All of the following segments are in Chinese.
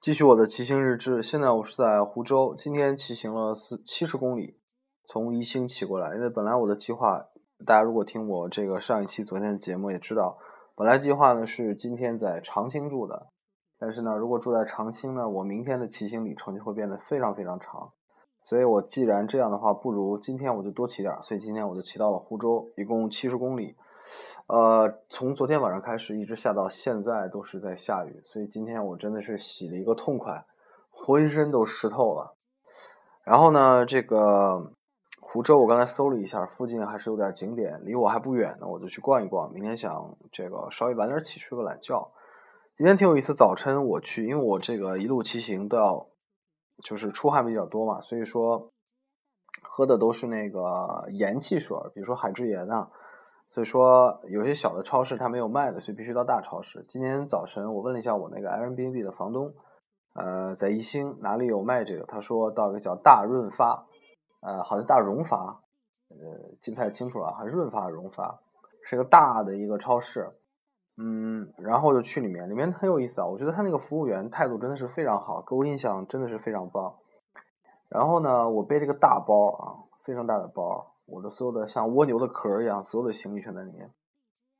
继续我的骑行日志。现在我是在湖州，今天骑行了四七十公里，从宜兴骑过来。因为本来我的计划，大家如果听我这个上一期昨天的节目也知道，本来计划呢是今天在长兴住的，但是呢，如果住在长兴呢，我明天的骑行里程就会变得非常非常长。所以我既然这样的话，不如今天我就多骑点。所以今天我就骑到了湖州，一共七十公里。呃，从昨天晚上开始一直下到现在都是在下雨，所以今天我真的是洗了一个痛快，浑身都湿透了。然后呢，这个湖州我刚才搜了一下，附近还是有点景点，离我还不远呢，我就去逛一逛。明天想这个稍微晚点起，睡个懒觉。今天挺有意思，早晨我去，因为我这个一路骑行都要，就是出汗比较多嘛，所以说喝的都是那个盐汽水，比如说海之盐啊。所以说，有些小的超市它没有卖的，所以必须到大超市。今天早晨我问了一下我那个 Airbnb 的房东，呃，在宜兴哪里有卖这个？他说到一个叫大润发，呃，好像大荣发，呃，记不太清楚了，还是润发荣发，是一个大的一个超市。嗯，然后就去里面，里面很有意思啊，我觉得他那个服务员态度真的是非常好，给我印象真的是非常棒。然后呢，我背这个大包啊，非常大的包。我的所有的像蜗牛的壳一样，所有的行李全在里面。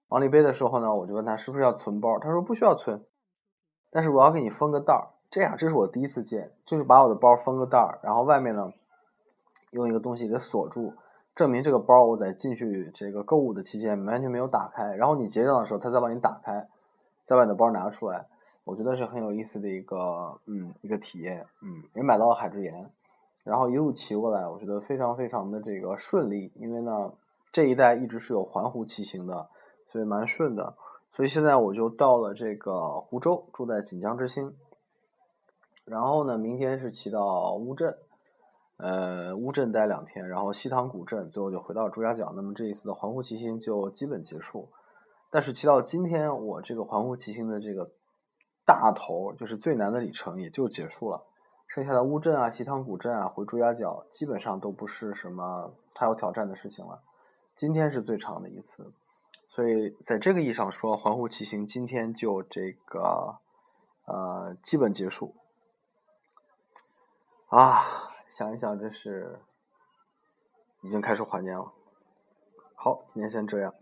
往里背的时候呢，我就问他是不是要存包，他说不需要存，但是我要给你封个袋儿。这样，这是我第一次见，就是把我的包封个袋儿，然后外面呢用一个东西给锁住，证明这个包我在进去这个购物的期间完全没有打开。然后你结账的时候，他再帮你打开，再把你的包拿出来。我觉得是很有意思的一个嗯一个体验，嗯，也买到了海之盐。然后一路骑过来，我觉得非常非常的这个顺利，因为呢这一带一直是有环湖骑行的，所以蛮顺的。所以现在我就到了这个湖州，住在锦江之星。然后呢，明天是骑到乌镇，呃，乌镇待两天，然后西塘古镇，最后就回到朱家角。那么这一次的环湖骑行就基本结束。但是骑到今天，我这个环湖骑行的这个大头，就是最难的里程，也就结束了。剩下的乌镇啊、西塘古镇啊、回朱家角，基本上都不是什么太有挑战的事情了。今天是最长的一次，所以在这个意义上说，环湖骑行今天就这个呃基本结束。啊，想一想，真是已经开始怀念了。好，今天先这样。